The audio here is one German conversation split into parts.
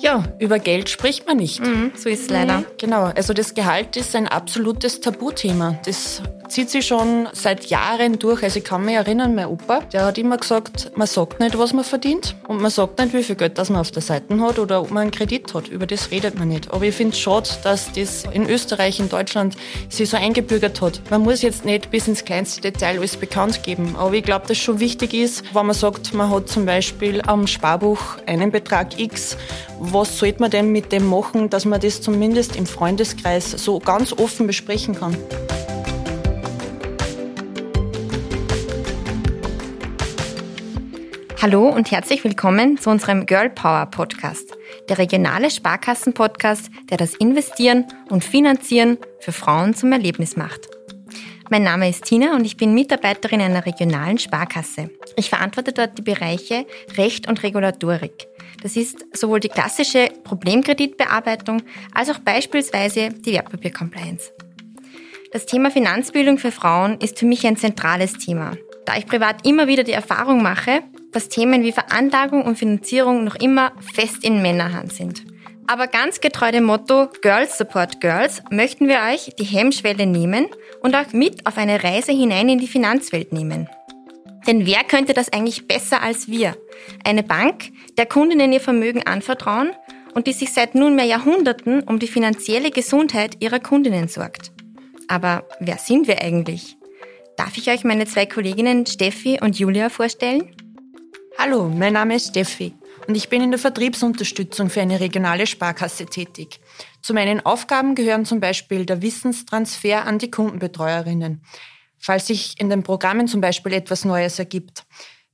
Ja, über Geld spricht man nicht. Mhm, so ist es leider. Genau, also das Gehalt ist ein absolutes Tabuthema. Das zieht sich schon seit Jahren durch. Also ich kann mich erinnern, mein Opa, der hat immer gesagt, man sagt nicht, was man verdient und man sagt nicht, wie viel Geld das man auf der Seite hat oder ob man einen Kredit hat. Über das redet man nicht. Aber ich finde es schade, dass das in Österreich, in Deutschland sich so eingebürgert hat. Man muss jetzt nicht bis ins kleinste Detail alles bekannt geben. Aber ich glaube, dass schon wichtig ist, wenn man sagt, man hat zum Beispiel am Sparbuch einen Betrag X was sollte man denn mit dem machen, dass man das zumindest im Freundeskreis so ganz offen besprechen kann? Hallo und herzlich willkommen zu unserem Girl Power Podcast, der regionale Sparkassen-Podcast, der das Investieren und Finanzieren für Frauen zum Erlebnis macht. Mein Name ist Tina und ich bin Mitarbeiterin einer regionalen Sparkasse. Ich verantworte dort die Bereiche Recht und Regulatorik. Das ist sowohl die klassische Problemkreditbearbeitung als auch beispielsweise die Wertpapiercompliance. Das Thema Finanzbildung für Frauen ist für mich ein zentrales Thema, da ich privat immer wieder die Erfahrung mache, dass Themen wie Veranlagung und Finanzierung noch immer fest in Männerhand sind. Aber ganz getreu dem Motto Girls Support Girls möchten wir euch die Hemmschwelle nehmen und auch mit auf eine Reise hinein in die Finanzwelt nehmen. Denn wer könnte das eigentlich besser als wir? Eine Bank, der Kundinnen ihr Vermögen anvertrauen und die sich seit nunmehr Jahrhunderten um die finanzielle Gesundheit ihrer Kundinnen sorgt. Aber wer sind wir eigentlich? Darf ich euch meine zwei Kolleginnen Steffi und Julia vorstellen? Hallo, mein Name ist Steffi und ich bin in der Vertriebsunterstützung für eine regionale Sparkasse tätig. Zu meinen Aufgaben gehören zum Beispiel der Wissenstransfer an die Kundenbetreuerinnen falls sich in den Programmen zum Beispiel etwas Neues ergibt.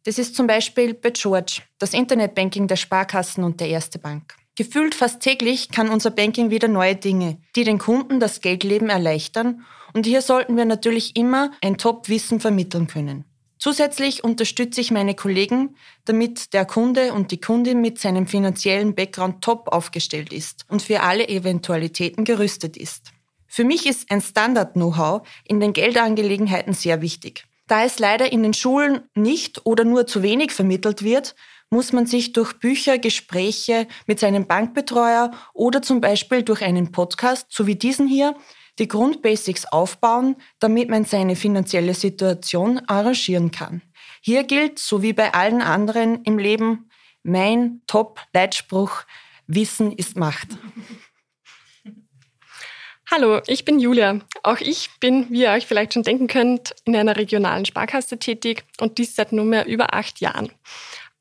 Das ist zum Beispiel bei George, das Internetbanking der Sparkassen und der Erste Bank. Gefühlt fast täglich kann unser Banking wieder neue Dinge, die den Kunden das Geldleben erleichtern und hier sollten wir natürlich immer ein Top-Wissen vermitteln können. Zusätzlich unterstütze ich meine Kollegen, damit der Kunde und die Kundin mit seinem finanziellen Background top aufgestellt ist und für alle Eventualitäten gerüstet ist. Für mich ist ein Standard-Know-how in den Geldangelegenheiten sehr wichtig. Da es leider in den Schulen nicht oder nur zu wenig vermittelt wird, muss man sich durch Bücher, Gespräche mit seinem Bankbetreuer oder zum Beispiel durch einen Podcast, so wie diesen hier, die Grundbasics aufbauen, damit man seine finanzielle Situation arrangieren kann. Hier gilt, so wie bei allen anderen im Leben, mein Top-Leitspruch, Wissen ist Macht. Hallo, ich bin Julia. Auch ich bin, wie ihr euch vielleicht schon denken könnt, in einer regionalen Sparkasse tätig und dies seit nunmehr über acht Jahren.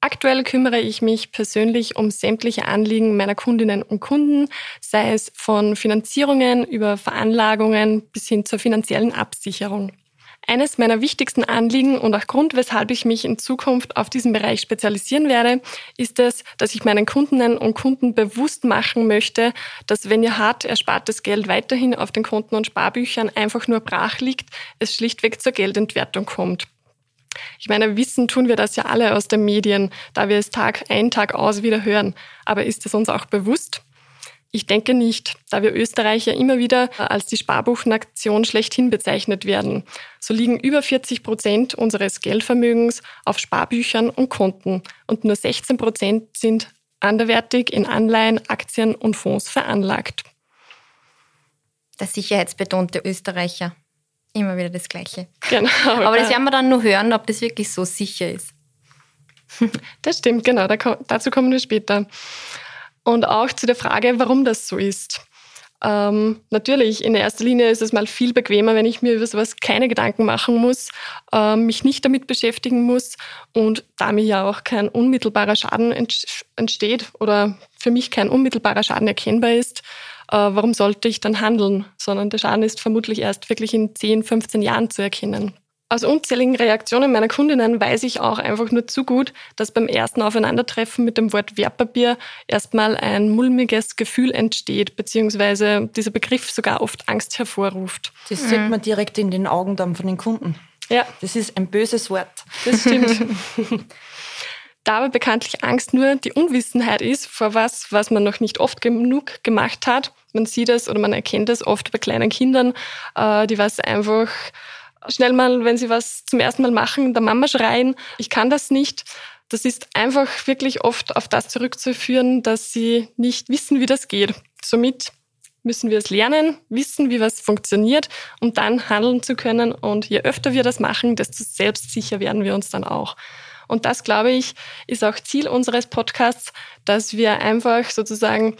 Aktuell kümmere ich mich persönlich um sämtliche Anliegen meiner Kundinnen und Kunden, sei es von Finanzierungen über Veranlagungen bis hin zur finanziellen Absicherung. Eines meiner wichtigsten Anliegen und auch Grund, weshalb ich mich in Zukunft auf diesen Bereich spezialisieren werde, ist es, dass ich meinen Kundinnen und Kunden bewusst machen möchte, dass wenn ihr hart erspartes Geld weiterhin auf den Konten und Sparbüchern einfach nur brach liegt, es schlichtweg zur Geldentwertung kommt. Ich meine, wissen tun wir das ja alle aus den Medien, da wir es Tag ein, Tag aus wieder hören. Aber ist es uns auch bewusst? Ich denke nicht, da wir Österreicher immer wieder als die Sparbuchnation schlechthin bezeichnet werden. So liegen über 40 Prozent unseres Geldvermögens auf Sparbüchern und Konten und nur 16 Prozent sind anderwertig in Anleihen, Aktien und Fonds veranlagt. Der sicherheitsbetonte Österreicher. Immer wieder das Gleiche. Genau. Aber das werden wir dann nur hören, ob das wirklich so sicher ist. Das stimmt, genau. dazu kommen wir später. Und auch zu der Frage, warum das so ist. Ähm, natürlich, in erster Linie ist es mal viel bequemer, wenn ich mir über sowas keine Gedanken machen muss, äh, mich nicht damit beschäftigen muss und da mir ja auch kein unmittelbarer Schaden entsteht oder für mich kein unmittelbarer Schaden erkennbar ist, warum sollte ich dann handeln? Sondern der Schaden ist vermutlich erst wirklich in 10, 15 Jahren zu erkennen. Aus unzähligen Reaktionen meiner Kundinnen weiß ich auch einfach nur zu gut, dass beim ersten Aufeinandertreffen mit dem Wort Wertpapier erstmal ein mulmiges Gefühl entsteht, beziehungsweise dieser Begriff sogar oft Angst hervorruft. Das mhm. sieht man direkt in den Augen dann von den Kunden. Ja. Das ist ein böses Wort. Das stimmt. da aber bekanntlich Angst nur die Unwissenheit ist vor was, was man noch nicht oft genug gemacht hat. Man sieht es oder man erkennt es oft bei kleinen Kindern, äh, die was einfach schnell mal, wenn sie was zum ersten Mal machen, der Mama schreien, ich kann das nicht. das ist einfach wirklich oft auf das zurückzuführen, dass sie nicht wissen, wie das geht. Somit müssen wir es lernen, wissen, wie was funktioniert, um dann handeln zu können. Und je öfter wir das machen, desto selbstsicher werden wir uns dann auch. Und das, glaube ich, ist auch Ziel unseres Podcasts, dass wir einfach sozusagen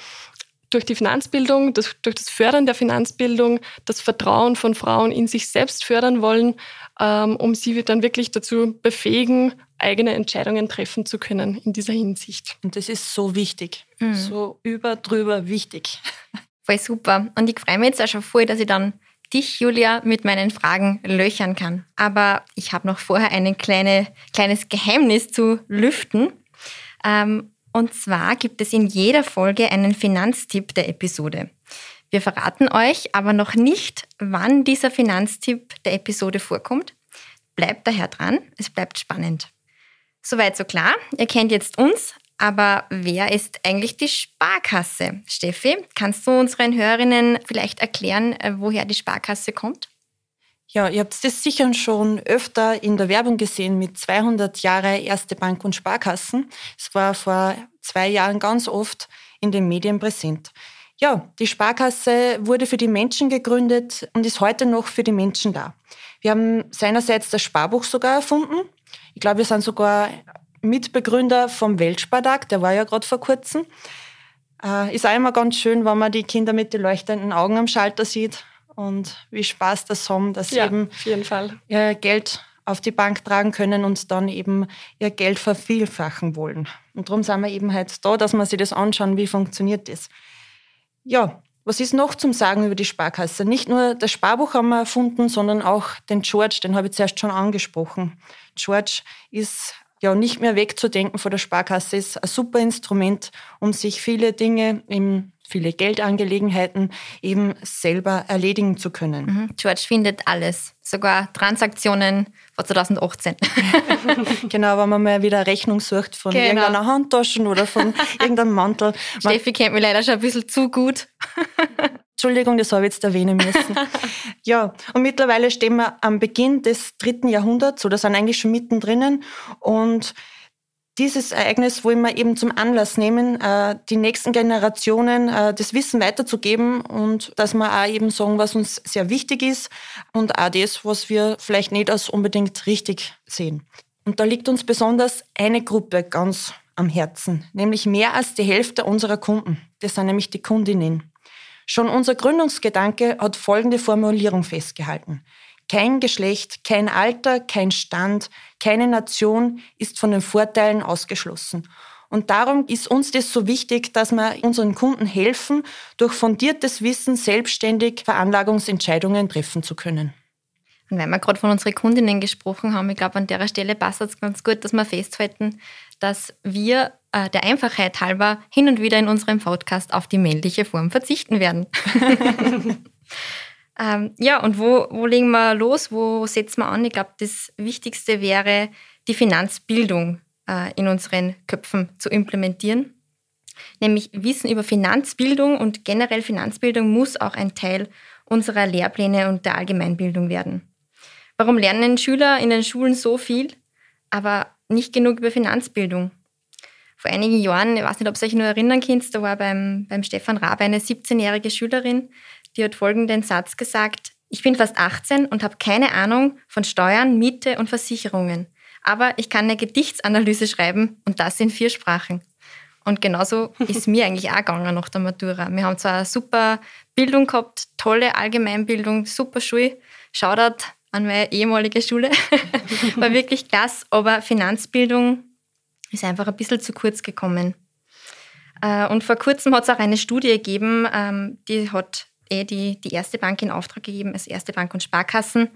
durch die Finanzbildung, das, durch das Fördern der Finanzbildung, das Vertrauen von Frauen in sich selbst fördern wollen, ähm, um sie dann wirklich dazu befähigen, eigene Entscheidungen treffen zu können in dieser Hinsicht. Und das ist so wichtig, mhm. so über drüber wichtig. Voll super. Und ich freue mich jetzt auch schon voll, dass ich dann dich, Julia, mit meinen Fragen löchern kann. Aber ich habe noch vorher ein kleine, kleines Geheimnis zu lüften. Ähm, und zwar gibt es in jeder Folge einen Finanztipp der Episode. Wir verraten euch aber noch nicht, wann dieser Finanztipp der Episode vorkommt. Bleibt daher dran, es bleibt spannend. Soweit so klar. Ihr kennt jetzt uns, aber wer ist eigentlich die Sparkasse? Steffi, kannst du unseren Hörerinnen vielleicht erklären, äh, woher die Sparkasse kommt? Ja, ihr habt das sicher schon öfter in der Werbung gesehen mit 200 Jahre Erste Bank und Sparkassen. Es war vor zwei Jahren ganz oft in den Medien präsent. Ja, die Sparkasse wurde für die Menschen gegründet und ist heute noch für die Menschen da. Wir haben seinerseits das Sparbuch sogar erfunden. Ich glaube, wir sind sogar Mitbegründer vom Weltspartag, der war ja gerade vor kurzem. Äh, ist auch immer ganz schön, wenn man die Kinder mit den leuchtenden Augen am Schalter sieht und wie Spaß das haben, dass ja, sie eben auf jeden Fall. ihr Geld auf die Bank tragen können und dann eben ihr Geld vervielfachen wollen. Und darum sind wir eben halt da, dass wir sich das anschauen, wie funktioniert das. Ja, was ist noch zum Sagen über die Sparkasse? Nicht nur das Sparbuch haben wir erfunden, sondern auch den George, den habe ich zuerst schon angesprochen. George ist ja nicht mehr wegzudenken von der Sparkasse, ist ein super Instrument, um sich viele Dinge im viele Geldangelegenheiten eben selber erledigen zu können. Mhm. George findet alles, sogar Transaktionen vor 2018. genau, wenn man mal wieder Rechnung sucht von genau. irgendeiner Handtasche oder von irgendeinem Mantel. Steffi kennt mich leider schon ein bisschen zu gut. Entschuldigung, das habe ich jetzt erwähnen müssen. ja, und mittlerweile stehen wir am Beginn des dritten Jahrhunderts oder sind eigentlich schon mittendrin und dieses Ereignis wollen wir eben zum Anlass nehmen, äh, die nächsten Generationen äh, das Wissen weiterzugeben und dass wir auch eben sagen, was uns sehr wichtig ist und auch das, was wir vielleicht nicht als unbedingt richtig sehen. Und da liegt uns besonders eine Gruppe ganz am Herzen, nämlich mehr als die Hälfte unserer Kunden. Das sind nämlich die Kundinnen. Schon unser Gründungsgedanke hat folgende Formulierung festgehalten. Kein Geschlecht, kein Alter, kein Stand, keine Nation ist von den Vorteilen ausgeschlossen. Und darum ist uns das so wichtig, dass wir unseren Kunden helfen, durch fundiertes Wissen selbstständig Veranlagungsentscheidungen treffen zu können. Und weil wir gerade von unseren Kundinnen gesprochen haben, ich glaube, an der Stelle passt es ganz gut, dass wir festhalten, dass wir äh, der Einfachheit halber hin und wieder in unserem Podcast auf die männliche Form verzichten werden. Ähm, ja, und wo, wo legen wir los? Wo setzen wir an? Ich glaube, das Wichtigste wäre, die Finanzbildung äh, in unseren Köpfen zu implementieren. Nämlich Wissen über Finanzbildung und generell Finanzbildung muss auch ein Teil unserer Lehrpläne und der Allgemeinbildung werden. Warum lernen Schüler in den Schulen so viel, aber nicht genug über Finanzbildung? Vor einigen Jahren, ich weiß nicht, ob ihr euch nur erinnern könnt, da war beim, beim Stefan Rabe eine 17-jährige Schülerin, die hat folgenden Satz gesagt. Ich bin fast 18 und habe keine Ahnung von Steuern, Miete und Versicherungen. Aber ich kann eine Gedichtsanalyse schreiben und das in vier Sprachen. Und genauso ist mir eigentlich auch gegangen nach der Matura. Wir haben zwar eine super Bildung gehabt, tolle Allgemeinbildung, super Schule. Shoutout an meine ehemalige Schule. War wirklich klasse, aber Finanzbildung ist einfach ein bisschen zu kurz gekommen. Äh, und vor kurzem hat es auch eine Studie gegeben, ähm, die hat eh die, die erste Bank in Auftrag gegeben, als erste Bank und Sparkassen.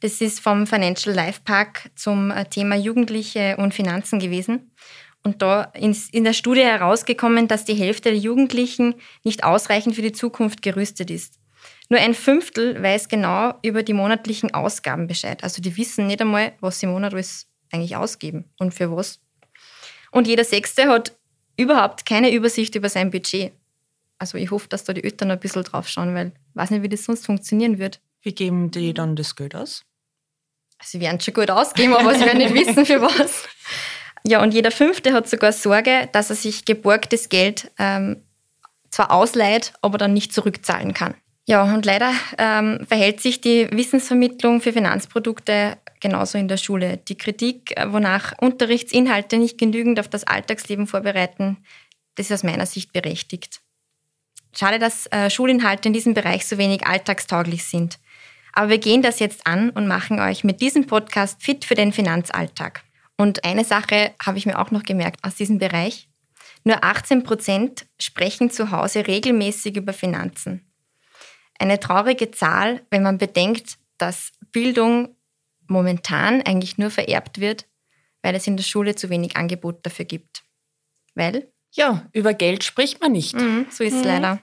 Das ist vom Financial Life Park zum äh, Thema Jugendliche und Finanzen gewesen. Und da ist in der Studie herausgekommen, dass die Hälfte der Jugendlichen nicht ausreichend für die Zukunft gerüstet ist. Nur ein Fünftel weiß genau über die monatlichen Ausgaben Bescheid. Also die wissen nicht einmal, was sie im Monat alles eigentlich ausgeben und für was. Und jeder Sechste hat überhaupt keine Übersicht über sein Budget. Also ich hoffe, dass da die Eltern ein bisschen drauf schauen, weil ich weiß nicht, wie das sonst funktionieren wird. Wie geben die dann das Geld aus? Sie werden schon gut ausgeben, aber sie werden nicht wissen, für was. Ja, und jeder Fünfte hat sogar Sorge, dass er sich geborgtes Geld ähm, zwar ausleiht, aber dann nicht zurückzahlen kann. Ja, und leider ähm, verhält sich die Wissensvermittlung für Finanzprodukte genauso in der Schule. Die Kritik, äh, wonach Unterrichtsinhalte nicht genügend auf das Alltagsleben vorbereiten, das ist aus meiner Sicht berechtigt. Schade, dass äh, Schulinhalte in diesem Bereich so wenig alltagstauglich sind. Aber wir gehen das jetzt an und machen euch mit diesem Podcast fit für den Finanzalltag. Und eine Sache habe ich mir auch noch gemerkt aus diesem Bereich. Nur 18 Prozent sprechen zu Hause regelmäßig über Finanzen. Eine traurige Zahl, wenn man bedenkt, dass Bildung momentan eigentlich nur vererbt wird, weil es in der Schule zu wenig Angebot dafür gibt. Weil? Ja, über Geld spricht man nicht. Mhm, so ist es mhm. leider.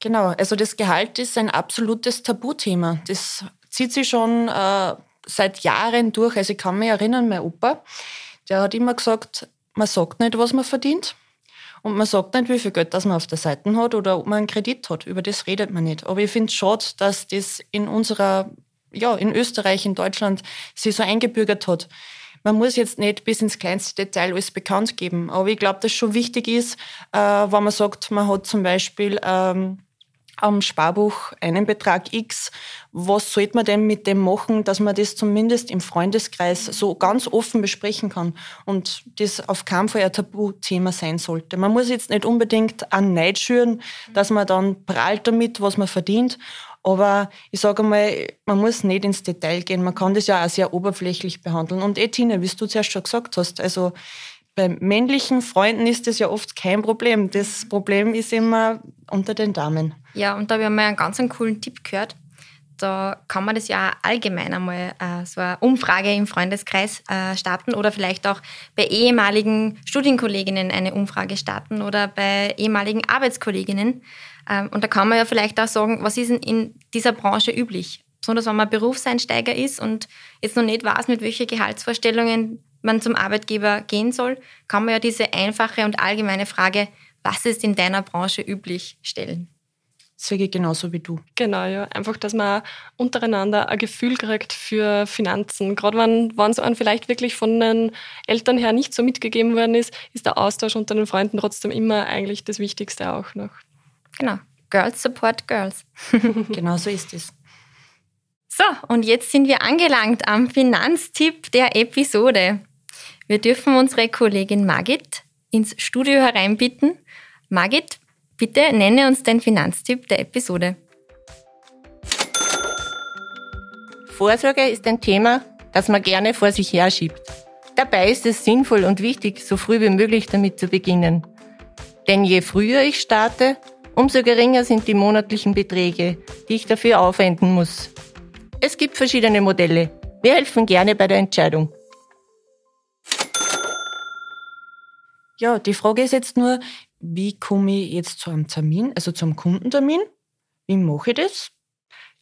Genau, also das Gehalt ist ein absolutes Tabuthema. Das zieht sich schon äh, seit Jahren durch. Also ich kann mich erinnern, mein Opa, der hat immer gesagt, man sagt nicht, was man verdient. Und man sagt nicht, wie viel Geld das man auf der Seite hat oder ob man einen Kredit hat. Über das redet man nicht. Aber ich finde es schade, dass das in unserer, ja, in Österreich, in Deutschland sich so eingebürgert hat. Man muss jetzt nicht bis ins kleinste Detail alles bekannt geben. Aber ich glaube, dass schon wichtig ist, äh, wenn man sagt, man hat zum Beispiel ähm, am Sparbuch einen Betrag X. Was sollte man denn mit dem machen, dass man das zumindest im Freundeskreis so ganz offen besprechen kann und das auf keinen Fall ein Tabuthema sein sollte. Man muss jetzt nicht unbedingt an Neid schüren, dass man dann prahlt damit, was man verdient. Aber ich sage mal, man muss nicht ins Detail gehen. Man kann das ja auch sehr oberflächlich behandeln. Und eh, wie du zuerst schon gesagt hast, also bei männlichen Freunden ist das ja oft kein Problem. Das Problem ist immer unter den Damen. Ja, und da habe ich mal einen ganz coolen Tipp gehört. Da kann man das ja allgemein einmal äh, so eine Umfrage im Freundeskreis äh, starten oder vielleicht auch bei ehemaligen Studienkolleginnen eine Umfrage starten oder bei ehemaligen Arbeitskolleginnen. Ähm, und da kann man ja vielleicht auch sagen, was ist denn in dieser Branche üblich? Besonders wenn man Berufseinsteiger ist und jetzt noch nicht weiß, mit welchen Gehaltsvorstellungen man zum Arbeitgeber gehen soll, kann man ja diese einfache und allgemeine Frage, was ist in deiner Branche üblich, stellen. Ich genauso wie du. Genau, ja. Einfach, dass man untereinander ein Gefühl kriegt für Finanzen. Gerade wenn es einem vielleicht wirklich von den Eltern her nicht so mitgegeben worden ist, ist der Austausch unter den Freunden trotzdem immer eigentlich das Wichtigste auch noch. Genau. Girls support Girls. genau so ist es. So, und jetzt sind wir angelangt am Finanztipp der Episode. Wir dürfen unsere Kollegin Margit ins Studio hereinbitten. Margit, bitte nenne uns den Finanztipp der Episode. Vorsorge ist ein Thema, das man gerne vor sich herschiebt. Dabei ist es sinnvoll und wichtig, so früh wie möglich damit zu beginnen. Denn je früher ich starte, umso geringer sind die monatlichen Beträge, die ich dafür aufwenden muss. Es gibt verschiedene Modelle. Wir helfen gerne bei der Entscheidung. Ja, die Frage ist jetzt nur, wie komme ich jetzt zu einem Termin, also zum Kundentermin? Wie mache ich das?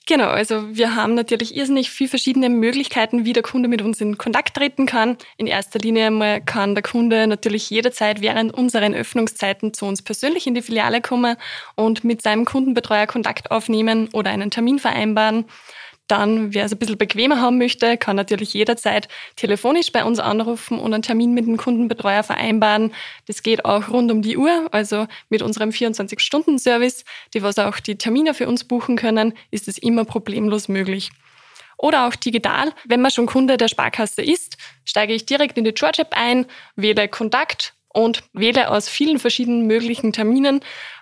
Genau, also wir haben natürlich irrsinnig viele verschiedene Möglichkeiten, wie der Kunde mit uns in Kontakt treten kann. In erster Linie einmal kann der Kunde natürlich jederzeit während unseren Öffnungszeiten zu uns persönlich in die Filiale kommen und mit seinem Kundenbetreuer Kontakt aufnehmen oder einen Termin vereinbaren. Dann, wer es ein bisschen bequemer haben möchte, kann natürlich jederzeit telefonisch bei uns anrufen und einen Termin mit dem Kundenbetreuer vereinbaren. Das geht auch rund um die Uhr, also mit unserem 24-Stunden-Service, die was auch die Termine für uns buchen können, ist es immer problemlos möglich. Oder auch digital. Wenn man schon Kunde der Sparkasse ist, steige ich direkt in die George App ein, wähle Kontakt und wähle aus vielen verschiedenen möglichen Terminen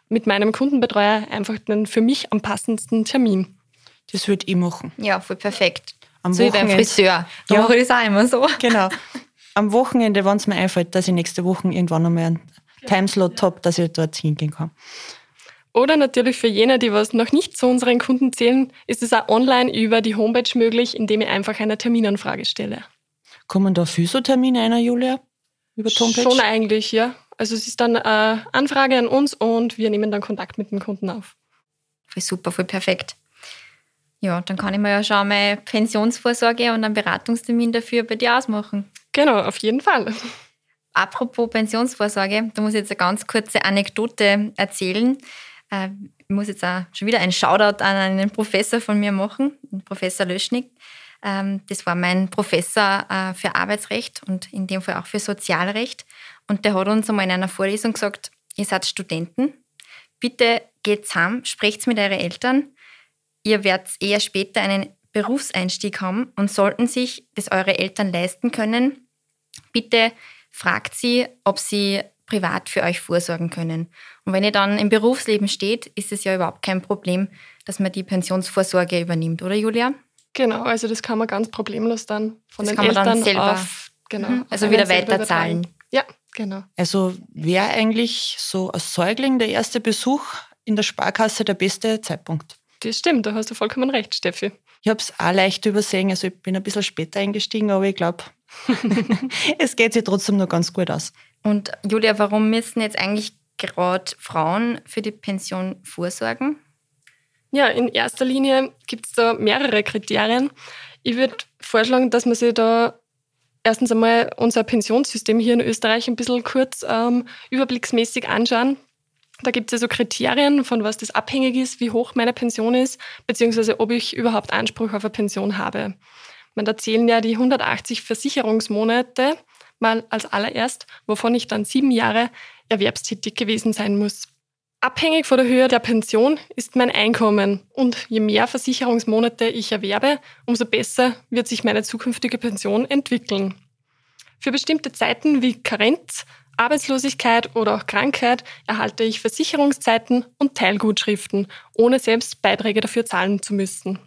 mit meinem Kundenbetreuer einfach den für mich am passendsten Termin. Das würde ich machen. Ja, voll perfekt. Am so Wochenende. wie beim Friseur. Da ja. mache ich das auch immer so. Genau. Am Wochenende, wenn es mir einfällt, dass ich nächste Woche irgendwann einmal einen Timeslot habe, dass ich dort hingehen kann. Oder natürlich für jene, die was noch nicht zu unseren Kunden zählen, ist es auch online über die Homepage möglich, indem ich einfach eine Terminanfrage stelle. Kommen da Physiothermine einer, Julia? Über die Homepage? Schon eigentlich, ja. Also es ist dann eine Anfrage an uns und wir nehmen dann Kontakt mit dem Kunden auf. Voll super, voll perfekt. Ja, dann kann ich mir ja schon mal Pensionsvorsorge und einen Beratungstermin dafür bei dir ausmachen. Genau, auf jeden Fall. Apropos Pensionsvorsorge, da muss ich jetzt eine ganz kurze Anekdote erzählen. Äh, ich muss jetzt auch schon wieder einen Shoutout an einen Professor von mir machen, Professor Löschnig. Ähm, das war mein Professor äh, für Arbeitsrecht und in dem Fall auch für Sozialrecht. Und der hat uns einmal in einer Vorlesung gesagt, ihr seid Studenten, bitte geht heim, sprecht mit euren Eltern. Ihr werdet eher später einen Berufseinstieg haben und sollten sich das eure Eltern leisten können, bitte fragt sie, ob sie privat für euch vorsorgen können. Und wenn ihr dann im Berufsleben steht, ist es ja überhaupt kein Problem, dass man die Pensionsvorsorge übernimmt, oder Julia? Genau, also das kann man ganz problemlos dann von das den kann man Eltern dann selber, auf, genau, mhm, also wieder weiterzahlen. Ja, genau. Also wäre eigentlich so als Säugling der erste Besuch in der Sparkasse der beste Zeitpunkt. Das stimmt, da hast du vollkommen recht, Steffi. Ich habe es auch leicht übersehen, also ich bin ein bisschen später eingestiegen, aber ich glaube, es geht sich trotzdem noch ganz gut aus. Und Julia, warum müssen jetzt eigentlich gerade Frauen für die Pension vorsorgen? Ja, in erster Linie gibt es da mehrere Kriterien. Ich würde vorschlagen, dass man sich da erstens einmal unser Pensionssystem hier in Österreich ein bisschen kurz ähm, überblicksmäßig anschauen. Da gibt es ja so Kriterien, von was das abhängig ist, wie hoch meine Pension ist, beziehungsweise ob ich überhaupt Anspruch auf eine Pension habe. Man, da zählen ja die 180 Versicherungsmonate mal als allererst, wovon ich dann sieben Jahre erwerbstätig gewesen sein muss. Abhängig von der Höhe der Pension ist mein Einkommen und je mehr Versicherungsmonate ich erwerbe, umso besser wird sich meine zukünftige Pension entwickeln. Für bestimmte Zeiten wie Karenz, Arbeitslosigkeit oder auch Krankheit erhalte ich Versicherungszeiten und Teilgutschriften, ohne selbst Beiträge dafür zahlen zu müssen.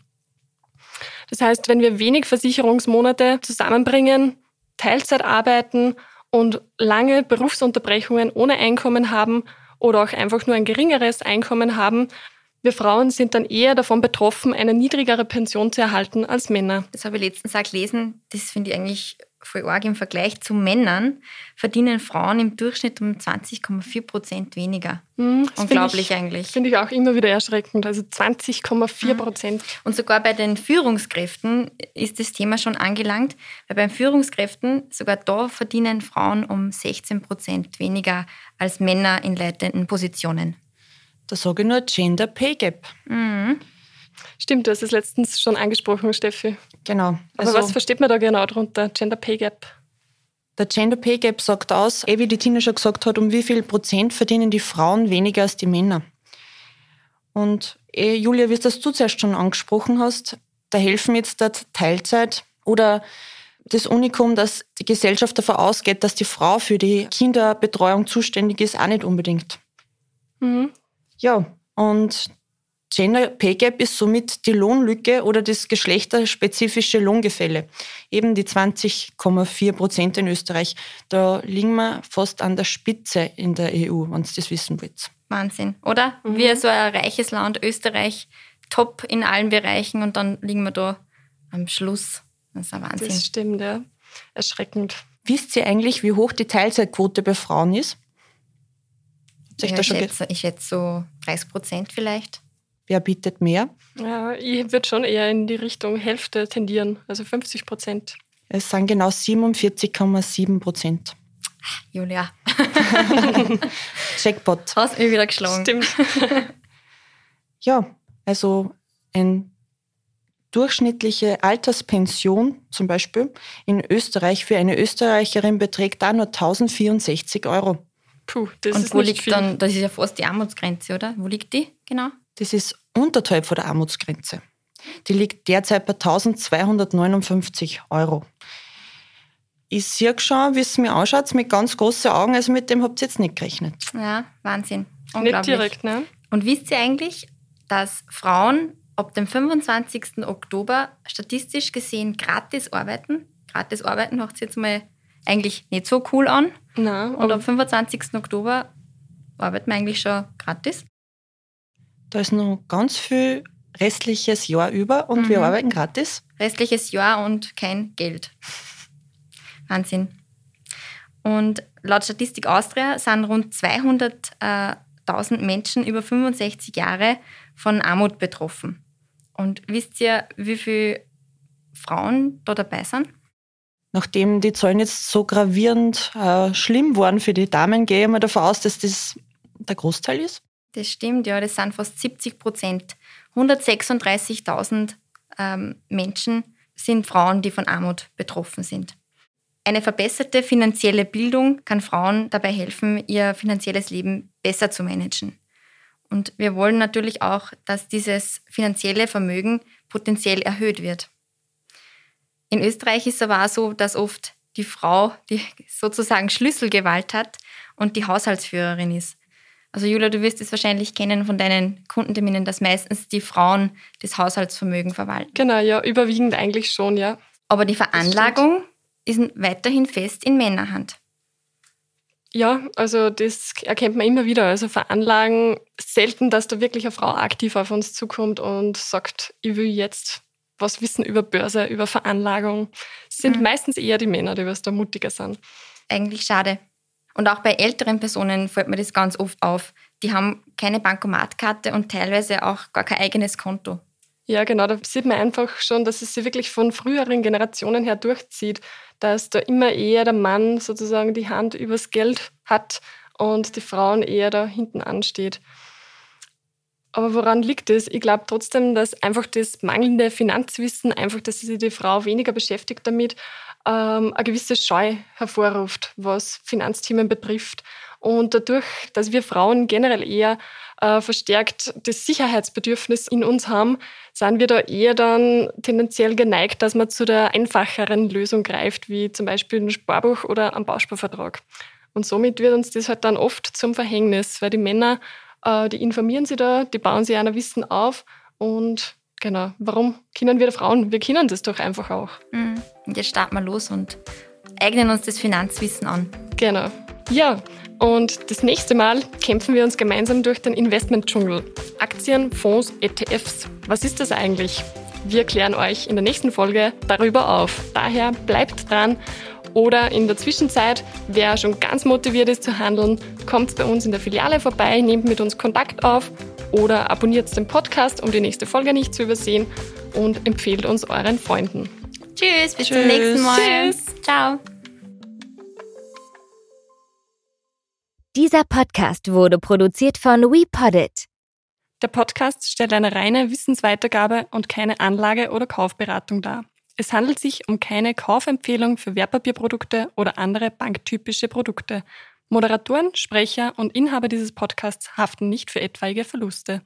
Das heißt, wenn wir wenig Versicherungsmonate zusammenbringen, Teilzeit arbeiten und lange Berufsunterbrechungen ohne Einkommen haben oder auch einfach nur ein geringeres Einkommen haben, wir Frauen sind dann eher davon betroffen, eine niedrigere Pension zu erhalten als Männer. Das habe ich letztens auch gelesen. Das finde ich eigentlich voll arg im Vergleich zu Männern, verdienen Frauen im Durchschnitt um 20,4 Prozent weniger. Mhm, Unglaublich find ich, eigentlich. Finde ich auch immer wieder erschreckend. Also 20,4 Prozent. Und sogar bei den Führungskräften ist das Thema schon angelangt, weil bei Führungskräften, sogar da verdienen Frauen um 16 Prozent weniger als Männer in leitenden Positionen. Da sage ich nur Gender Pay Gap. Mhm. Stimmt, du hast es letztens schon angesprochen, Steffi. Genau. Aber was versteht man da genau darunter? Gender Pay Gap? Der Gender Pay Gap sagt aus, eh wie die Tina schon gesagt hat, um wie viel Prozent verdienen die Frauen weniger als die Männer. Und eh, Julia, wie das du zuerst schon angesprochen hast, da helfen jetzt der Teilzeit oder das Unikum, dass die Gesellschaft davon ausgeht, dass die Frau für die Kinderbetreuung zuständig ist, auch nicht unbedingt. Mhm. Ja, und Gender Pay Gap ist somit die Lohnlücke oder das geschlechterspezifische Lohngefälle. Eben die 20,4 Prozent in Österreich. Da liegen wir fast an der Spitze in der EU, wenn ihr das wissen wollt. Wahnsinn, oder? Mhm. Wir so ein reiches Land, Österreich, top in allen Bereichen und dann liegen wir da am Schluss. Das ist ein Wahnsinn. Das stimmt, ja. Erschreckend. Wisst ihr eigentlich, wie hoch die Teilzeitquote bei Frauen ist? Ja, ich, schätze, ich schätze so 30 Prozent vielleicht. Wer bietet mehr? Ja, ich würde schon eher in die Richtung Hälfte tendieren, also 50 Prozent. Es sind genau 47,7 Prozent. Julia. Jackpot. Hast mich wieder geschlagen. Stimmt. ja, also eine durchschnittliche Alterspension zum Beispiel in Österreich für eine Österreicherin beträgt da nur 1064 Euro. Puh, das Und ist wo nicht liegt viel. dann, das ist ja fast die Armutsgrenze, oder? Wo liegt die genau? Das ist unterhalb von der Armutsgrenze. Die liegt derzeit bei 1259 Euro. Ich sehe schon, wie es mir ausschaut, mit ganz großen Augen, also mit dem habt ihr jetzt nicht gerechnet. Ja, Wahnsinn. Nicht direkt, ne? Und wisst ihr eigentlich, dass Frauen ab dem 25. Oktober statistisch gesehen gratis arbeiten? Gratis arbeiten macht sich jetzt mal eigentlich nicht so cool an. Na, Und am 25. Oktober arbeiten wir eigentlich schon gratis. Da ist noch ganz viel restliches Jahr über und wir Mhm. arbeiten gratis. Restliches Jahr und kein Geld. Wahnsinn. Und laut Statistik Austria sind rund 200.000 Menschen über 65 Jahre von Armut betroffen. Und wisst ihr, wie viele Frauen da dabei sind? Nachdem die Zahlen jetzt so gravierend äh, schlimm waren für die Damen, gehe ich mal davon aus, dass das der Großteil ist. Das stimmt, ja, das sind fast 70 Prozent. 136.000 ähm, Menschen sind Frauen, die von Armut betroffen sind. Eine verbesserte finanzielle Bildung kann Frauen dabei helfen, ihr finanzielles Leben besser zu managen. Und wir wollen natürlich auch, dass dieses finanzielle Vermögen potenziell erhöht wird. In Österreich ist es aber auch so, dass oft die Frau, die sozusagen Schlüsselgewalt hat und die Haushaltsführerin ist. Also Julia, du wirst es wahrscheinlich kennen von deinen Kundenterminen, dass meistens die Frauen das Haushaltsvermögen verwalten. Genau, ja, überwiegend eigentlich schon, ja. Aber die Veranlagung ist weiterhin fest in Männerhand. Ja, also das erkennt man immer wieder. Also Veranlagen selten, dass da wirklich eine Frau aktiv auf uns zukommt und sagt, ich will jetzt was wissen über Börse, über Veranlagung. Es sind mhm. meistens eher die Männer, die was da mutiger sind. Eigentlich schade. Und auch bei älteren Personen fällt mir das ganz oft auf. Die haben keine Bankomatkarte und teilweise auch gar kein eigenes Konto. Ja, genau. Da sieht man einfach schon, dass es sich wirklich von früheren Generationen her durchzieht, dass da immer eher der Mann sozusagen die Hand übers Geld hat und die Frauen eher da hinten ansteht. Aber woran liegt es? Ich glaube trotzdem, dass einfach das mangelnde Finanzwissen, einfach, dass sich die Frau weniger beschäftigt damit, ähm, eine gewisse Scheu hervorruft, was Finanzthemen betrifft. Und dadurch, dass wir Frauen generell eher äh, verstärkt das Sicherheitsbedürfnis in uns haben, sind wir da eher dann tendenziell geneigt, dass man zu der einfacheren Lösung greift, wie zum Beispiel ein Sparbuch oder ein Bausparvertrag. Und somit wird uns das halt dann oft zum Verhängnis, weil die Männer äh, die informieren sich da, die bauen sich einer Wissen auf und genau, warum können wir Frauen? Wir können das doch einfach auch. Mhm. Und jetzt starten wir los und eignen uns das Finanzwissen an. Genau. Ja, und das nächste Mal kämpfen wir uns gemeinsam durch den Investmentdschungel. Aktien, Fonds, ETFs. Was ist das eigentlich? Wir klären euch in der nächsten Folge darüber auf. Daher bleibt dran oder in der Zwischenzeit, wer schon ganz motiviert ist zu handeln, kommt bei uns in der Filiale vorbei, nehmt mit uns Kontakt auf oder abonniert den Podcast, um die nächste Folge nicht zu übersehen und empfehlt uns euren Freunden. Tschüss, bis Tschüss. zum nächsten Mal. Tschüss. Ciao. Dieser Podcast wurde produziert von WePoddit. Der Podcast stellt eine reine Wissensweitergabe und keine Anlage- oder Kaufberatung dar. Es handelt sich um keine Kaufempfehlung für Wertpapierprodukte oder andere banktypische Produkte. Moderatoren, Sprecher und Inhaber dieses Podcasts haften nicht für etwaige Verluste.